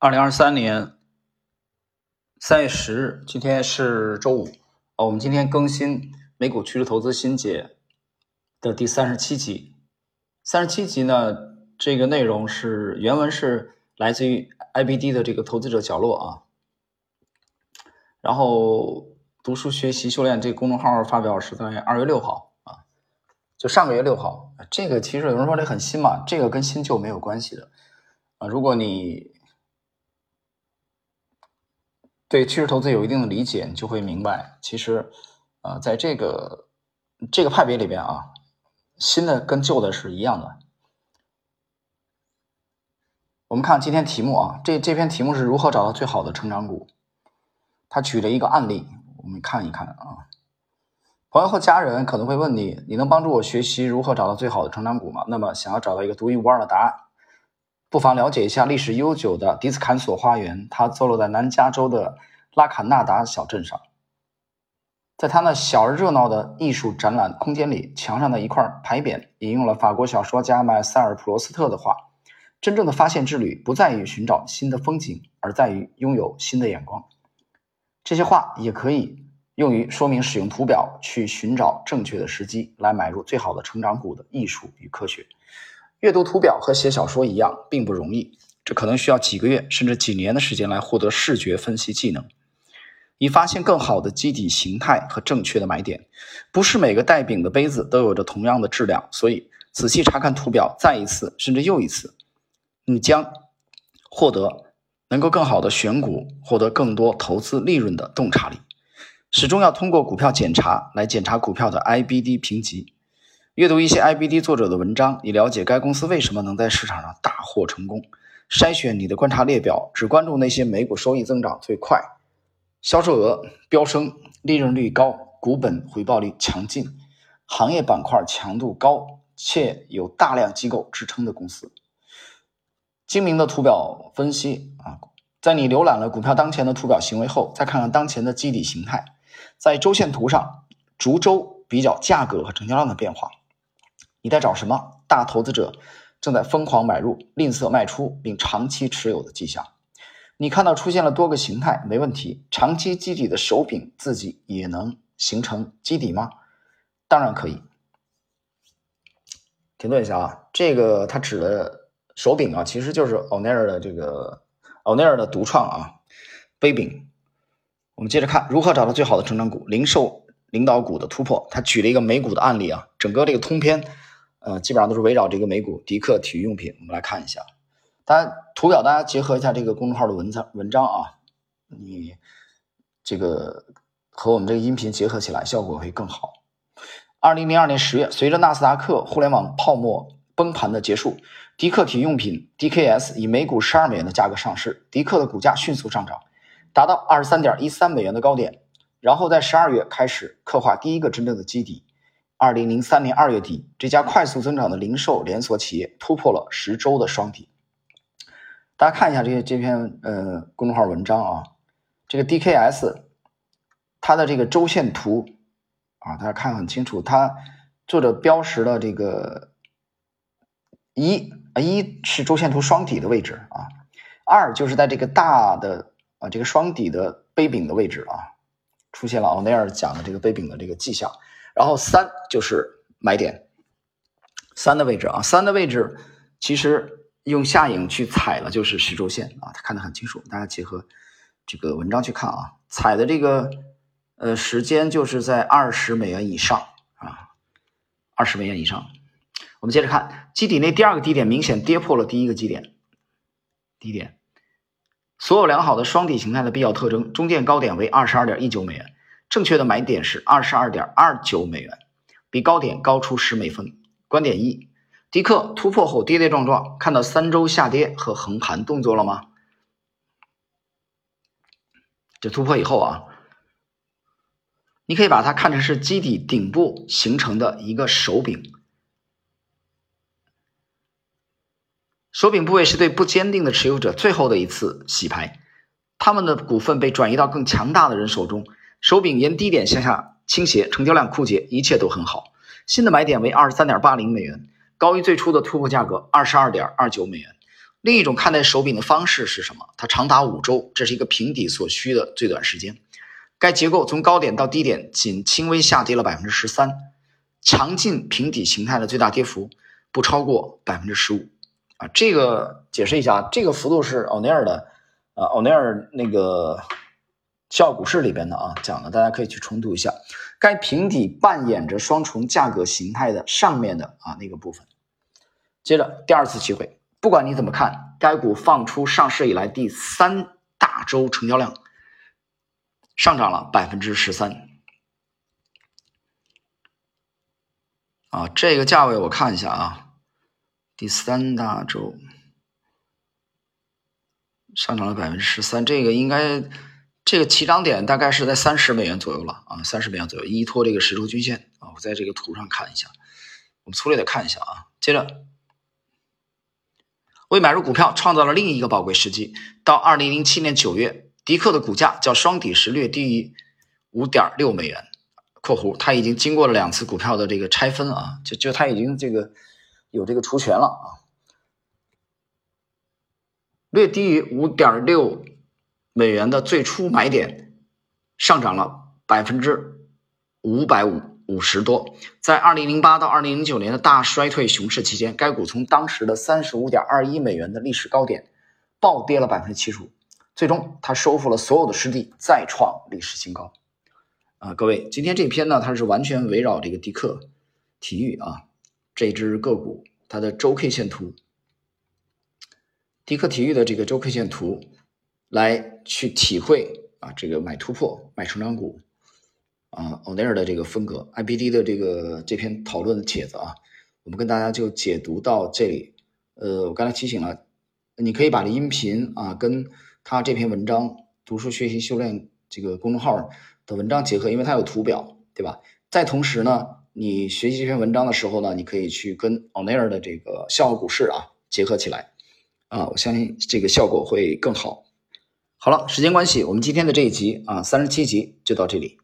二零二三年三月十日，今天是周五。哦，我们今天更新美股趋势投资新解的第三十七集。三十七集呢，这个内容是原文是来自于 IBD 的这个投资者角落啊。然后读书学习修炼这个公众号发表是在二月六号啊，就上个月六号。这个其实有人说这很新嘛，这个跟新旧没有关系的啊。如果你对趋势投资有一定的理解，你就会明白，其实，呃，在这个这个派别里边啊，新的跟旧的是一样的。我们看今天题目啊，这这篇题目是如何找到最好的成长股？他举了一个案例，我们看一看啊。朋友和家人可能会问你，你能帮助我学习如何找到最好的成长股吗？那么，想要找到一个独一无二的答案。不妨了解一下历史悠久的迪斯坎索花园，它坐落在南加州的拉卡纳达小镇上。在它那小而热闹的艺术展览空间里，墙上的一块牌匾引用了法国小说家麦塞尔普罗斯特的话：“真正的发现之旅不在于寻找新的风景，而在于拥有新的眼光。”这些话也可以用于说明使用图表去寻找正确的时机来买入最好的成长股的艺术与科学。阅读图表和写小说一样，并不容易。这可能需要几个月甚至几年的时间来获得视觉分析技能，以发现更好的基底形态和正确的买点。不是每个带柄的杯子都有着同样的质量，所以仔细查看图表，再一次甚至又一次，你将获得能够更好的选股、获得更多投资利润的洞察力。始终要通过股票检查来检查股票的 IBD 评级。阅读一些 IBD 作者的文章，以了解该公司为什么能在市场上大获成功。筛选你的观察列表，只关注那些每股收益增长最快、销售额飙升、利润率高、股本回报率强劲、行业板块强度高且有大量机构支撑的公司。精明的图表分析啊，在你浏览了股票当前的图表行为后，再看看当前的基底形态，在周线图上逐周比较价格和成交量的变化。你在找什么？大投资者正在疯狂买入、吝啬卖出并长期持有的迹象。你看到出现了多个形态，没问题。长期基底的手柄自己也能形成基底吗？当然可以。停顿一下啊，这个他指的手柄啊，其实就是欧奈尔的这个欧奈尔的独创啊，杯柄。我们接着看如何找到最好的成长股、零售领导股的突破。他举了一个美股的案例啊，整个这个通篇。呃，基本上都是围绕这个美股迪克体育用品，我们来看一下。大家图表，大家结合一下这个公众号的文章文章啊，你这个和我们这个音频结合起来，效果会更好。二零零二年十月，随着纳斯达克互联网泡沫崩盘的结束，迪克体育用品 DKS 以每股十二美元的价格上市，迪克的股价迅速上涨，达到二十三点一三美元的高点，然后在十二月开始刻画第一个真正的基底。二零零三年二月底，这家快速增长的零售连锁企业突破了十周的双底。大家看一下这些这篇呃公众号文章啊，这个 DKS 它的这个周线图啊，大家看很清楚，它作者标识了这个一啊一是周线图双底的位置啊，二就是在这个大的啊这个双底的杯柄的位置啊，出现了奥内尔讲的这个杯柄的这个迹象。然后三就是买点，三的位置啊，三的位置其实用下影去踩了就是十周线啊，他看得很清楚，大家结合这个文章去看啊，踩的这个呃时间就是在二十美元以上啊，二十美元以上。我们接着看基底内第二个低点明显跌破了第一个基点，低点，所有良好的双底形态的必要特征，中间高点为二十二点一九美元。正确的买点是二十二点二九美元，比高点高出十美分。观点一：迪克突破后跌跌撞撞，看到三周下跌和横盘动作了吗？这突破以后啊，你可以把它看成是基底顶部形成的一个手柄，手柄部位是对不坚定的持有者最后的一次洗牌，他们的股份被转移到更强大的人手中。手柄沿低点向下倾斜，成交量枯竭，一切都很好。新的买点为二十三点八零美元，高于最初的突破价格二十二点二九美元。另一种看待手柄的方式是什么？它长达五周，这是一个平底所需的最短时间。该结构从高点到低点仅轻微下跌了百分之十三，强劲平底形态的最大跌幅不超过百分之十五。啊，这个解释一下，这个幅度是奥尼尔的，啊，奥尼尔那个笑傲股市里边的啊讲的，大家可以去重读一下。该平底扮演着双重价格形态的上面的啊那个部分。接着第二次机会，不管你怎么看，该股放出上市以来第三大周成交量。上涨了百分之十三，啊，这个价位我看一下啊，第三大周上涨了百分之十三，这个应该这个起涨点大概是在三十美元左右了啊，三十美元左右，依托这个十周均线啊，我在这个图上看一下，我们粗略的看一下啊，接着为买入股票创造了另一个宝贵时机，到二零零七年九月。迪克的股价较双底时略低于五点六美元（括弧它已经经过了两次股票的这个拆分啊，就就它已经这个有这个除权了啊，略低于五点六美元的最初买点，上涨了百分之五百五五十多。在二零零八到二零零九年的大衰退熊市期间，该股从当时的三十五点二一美元的历史高点暴跌了百分之七十五。最终，它收复了所有的失地，再创历史新高。啊，各位，今天这篇呢，它是完全围绕这个迪克体育啊这只个股它的周 K 线图，迪克体育的这个周 K 线图来去体会啊这个买突破、买成长股啊欧奈尔的这个风格，IBD 的这个这篇讨论的帖子啊，我们跟大家就解读到这里。呃，我刚才提醒了，你可以把这音频啊跟他这篇文章读书学习修炼这个公众号的文章结合，因为它有图表，对吧？再同时呢，你学习这篇文章的时候呢，你可以去跟奥内尔的这个笑傲股市啊结合起来，啊，我相信这个效果会更好。好了，时间关系，我们今天的这一集啊三十七集就到这里。